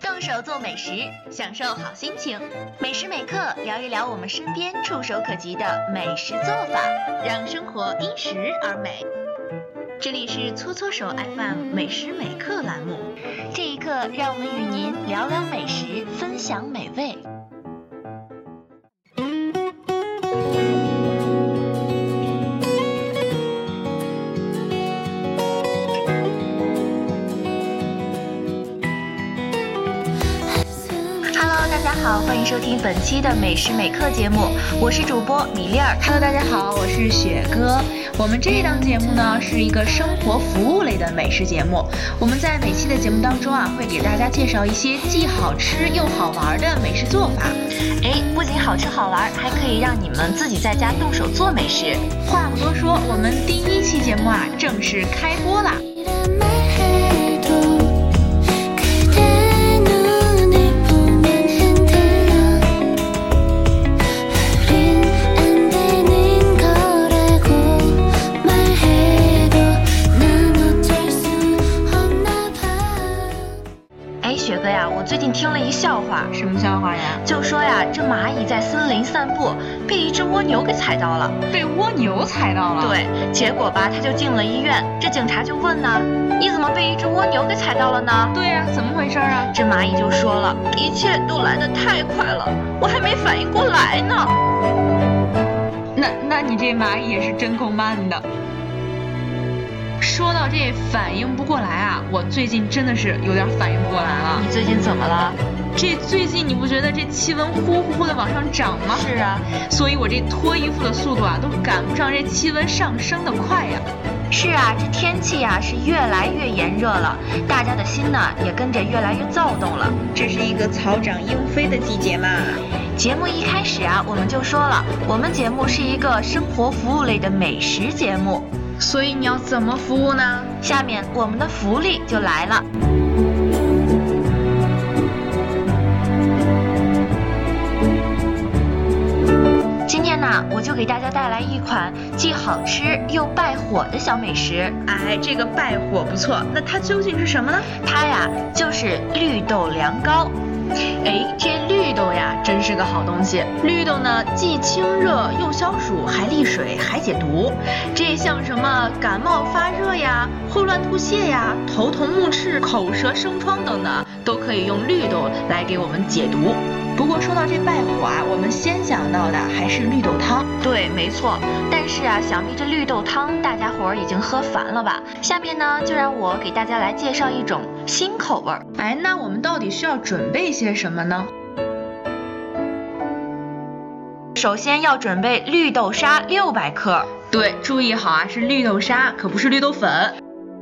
动手做美食，享受好心情。每时每刻聊一聊我们身边触手可及的美食做法，让生活因食而美。这里是搓搓手 FM 每时每刻栏目，这一刻让我们与您聊聊美食，分享美味。大家好，欢迎收听本期的美食每刻节目，我是主播米粒儿。Hello，大家好，我是雪哥。我们这一档节目呢是一个生活服务类的美食节目。我们在每期的节目当中啊，会给大家介绍一些既好吃又好玩的美食做法。哎，不仅好吃好玩，还可以让你们自己在家动手做美食。话不多说，我们第一期节目啊正式开播啦！笑话，什么笑话呀？就说呀，这蚂蚁在森林散步，被一只蜗牛给踩到了。被蜗牛踩到了。，对，结果吧，它就进了医院。这警察就问呢，你怎么被一只蜗牛给踩到了呢？对呀、怎么回事啊？这蚂蚁就说了，一切都来得太快了，我还没反应过来呢。那那你这蚂蚁也是真够慢的。说到这反应不过来啊，我最近真的是有点反应不过来了你。最近怎么了？这最近你不觉得这气温呼呼呼的往上涨吗？是啊，所以我这脱衣服的速度啊，都赶不上这气温上升的快呀。是啊，这天气呀、是越来越炎热了，大家的心呢也跟着越来越躁动了。这是一个草长莺飞的季节嘛。节目一开始啊，我们就说了，我们节目是一个生活服务类的美食节目。所以你要怎么服务呢？下面我们的福利就来了。今天呢，我就给大家带来一款既好吃又败火的小美食。哎，这个败火不错，那它究竟是什么呢？它呀就是绿豆凉糕。哎，这绿豆呀，真是个好东西。绿豆呢，既清热又消暑，还利水，还解毒。这像什么感冒发热呀、霍乱吐泻呀、头痛目赤、口舌生疮等等，都可以用绿豆来给我们解毒。不过说到这败火啊，我们先想到的还是绿豆汤。对，没错。但是啊，想必这绿豆汤大家伙儿已经喝烦了吧？下面呢，就让我给大家来介绍一种新口味儿。哎，那我们到底需要准备些什么呢？首先要准备绿豆沙六百克，对，注意好啊，是绿豆沙，可不是绿豆粉。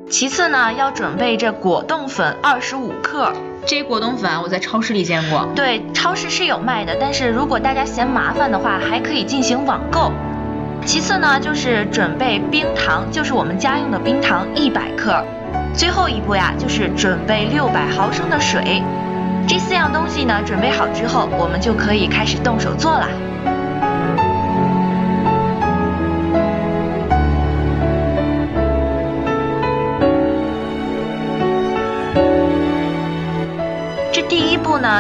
其次呢，要准备这果冻粉二十五克。这果冻粉啊我在超市里见过。对，超市是有卖的，但是如果大家嫌麻烦的话，还可以进行网购。其次呢，就是准备冰糖，就是我们家用的冰糖一百克。最后一步呀，就是准备六百毫升的水。这四样东西呢，准备好之后，我们就可以开始动手做啦。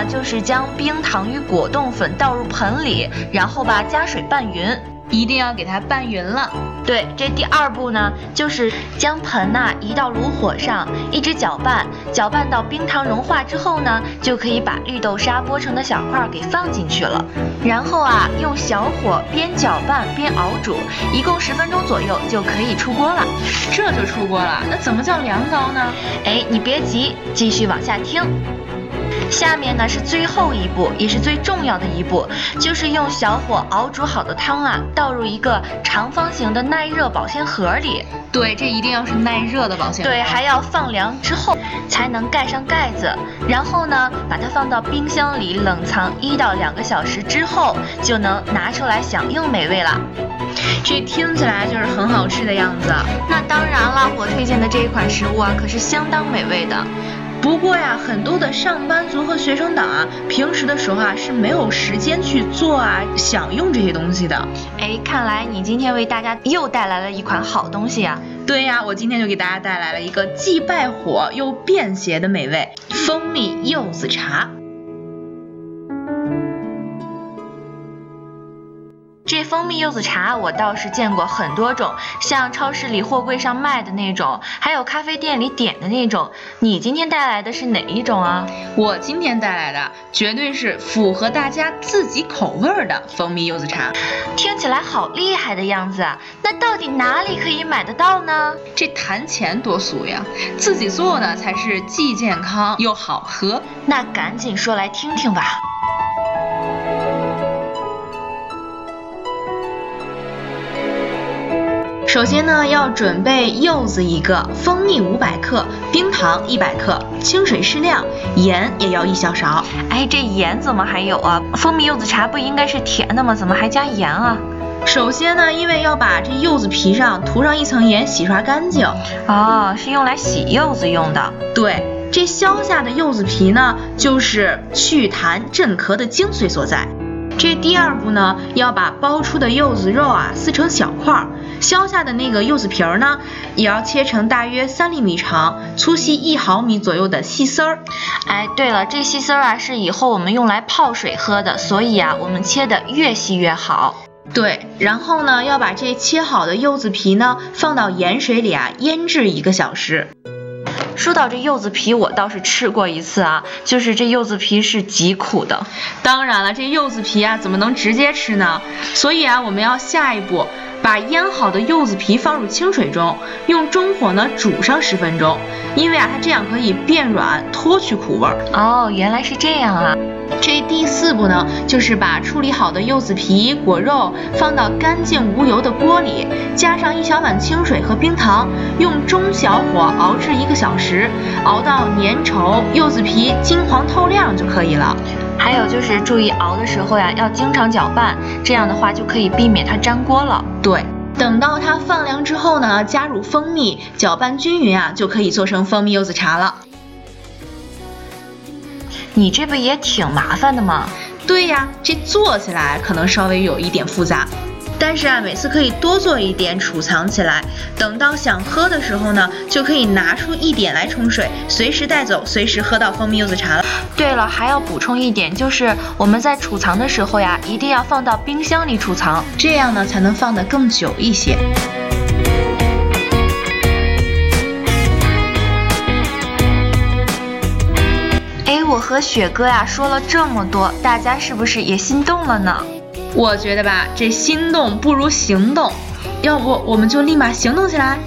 呢，就是将冰糖与果冻粉倒入盆里，然后吧加水拌匀。一定要给它拌匀了。对，这第二步呢，就是将盆呐、移到炉火上，一直搅拌，搅拌到冰糖融化之后呢，就可以把绿豆沙剥成的小块儿给放进去了。然后啊，用小火边搅拌边熬煮，一共十分钟左右就可以出锅了。这就出锅了，那怎么叫凉糕呢？哎，你别急，继续往下听。下面呢是最后一步，也是最重要的一步，就是用小火熬煮好的汤啊，倒入一个长方形的耐热保鲜盒里。对，这一定要是耐热的保鲜盒。对，还要放凉之后才能盖上盖子，然后呢，把它放到冰箱里冷藏一到两个小时之后，就能拿出来享用美味了。这听起来就是很好吃的样子。那当然了，我推荐的这一款食物啊，可是相当美味的。不过呀，很多的上班族和学生党啊，平时的时候啊是没有时间去做啊享用这些东西的。哎，看来你今天为大家又带来了一款好东西啊！对呀，我今天就给大家带来了一个既败火又便携的美味——蜂蜜柚子茶。这蜂蜜柚子茶我倒是见过很多种，像超市里货柜上卖的那种，还有咖啡店里点的那种。你今天带来的是哪一种啊？我今天带来的绝对是符合大家自己口味儿的蜂蜜柚子茶。听起来好厉害的样子啊！那到底哪里可以买得到呢？这谈钱多俗呀，自己做呢才是既健康又好喝。那赶紧说来听听吧。首先呢，要准备柚子一个，蜂蜜五百克，冰糖一百克，清水适量，盐也要一小勺。哎，这盐怎么还有啊？蜂蜜柚子茶不应该是甜的吗？怎么还加盐啊？首先呢，因为要把这柚子皮上涂上一层盐，洗刷干净。哦，是用来洗柚子用的。对，这削下的柚子皮呢，就是祛痰镇咳的精髓所在。这第二步呢，要把剥出的柚子肉啊撕成小块儿，削下的那个柚子皮儿呢，也要切成大约三厘米长、粗细一毫米左右的细丝儿。哎，对了，这细丝儿啊是以后我们用来泡水喝的，所以啊，我们切的越细越好。对，然后呢，要把这切好的柚子皮呢放到盐水里啊腌制一个小时。说到这柚子皮，我倒是吃过一次啊，就是这柚子皮是极苦的。当然了，这柚子皮啊怎么能直接吃呢？所以啊，我们要下一步，把腌好的柚子皮放入清水中，用中火呢煮上十分钟，因为啊它这样可以变软，脱去苦味儿。哦，原来是这样啊。这第四步呢，就是把处理好的柚子皮、果肉放到干净无油的锅里，加上一小碗清水和冰糖，用中小火熬制一个小时，熬到粘稠，柚子皮金黄透亮就可以了。还有就是注意熬的时候呀，要经常搅拌，这样的话就可以避免它粘锅了。对，等到它放凉之后呢，加入蜂蜜，搅拌均匀啊，就可以做成蜂蜜柚子茶了。你这不也挺麻烦的吗？对呀，这做起来可能稍微有一点复杂，但是啊，每次可以多做一点储藏起来，等到想喝的时候呢，就可以拿出一点来冲水，随时带走，随时喝到蜂蜜柚子茶了。对了，还要补充一点，就是我们在储藏的时候呀，一定要放到冰箱里储藏。这样呢，才能放得更久一些。哎，我和雪哥呀说了这么多，大家是不是也心动了呢？我觉得吧这心动不如行动要不我们就立马行动起来。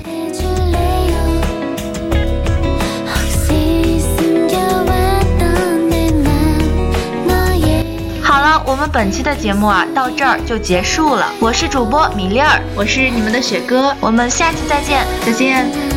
好了我们本期的节目啊到这儿就结束了。我是主播米粒儿我是你们的雪哥。我们下期再见。再见。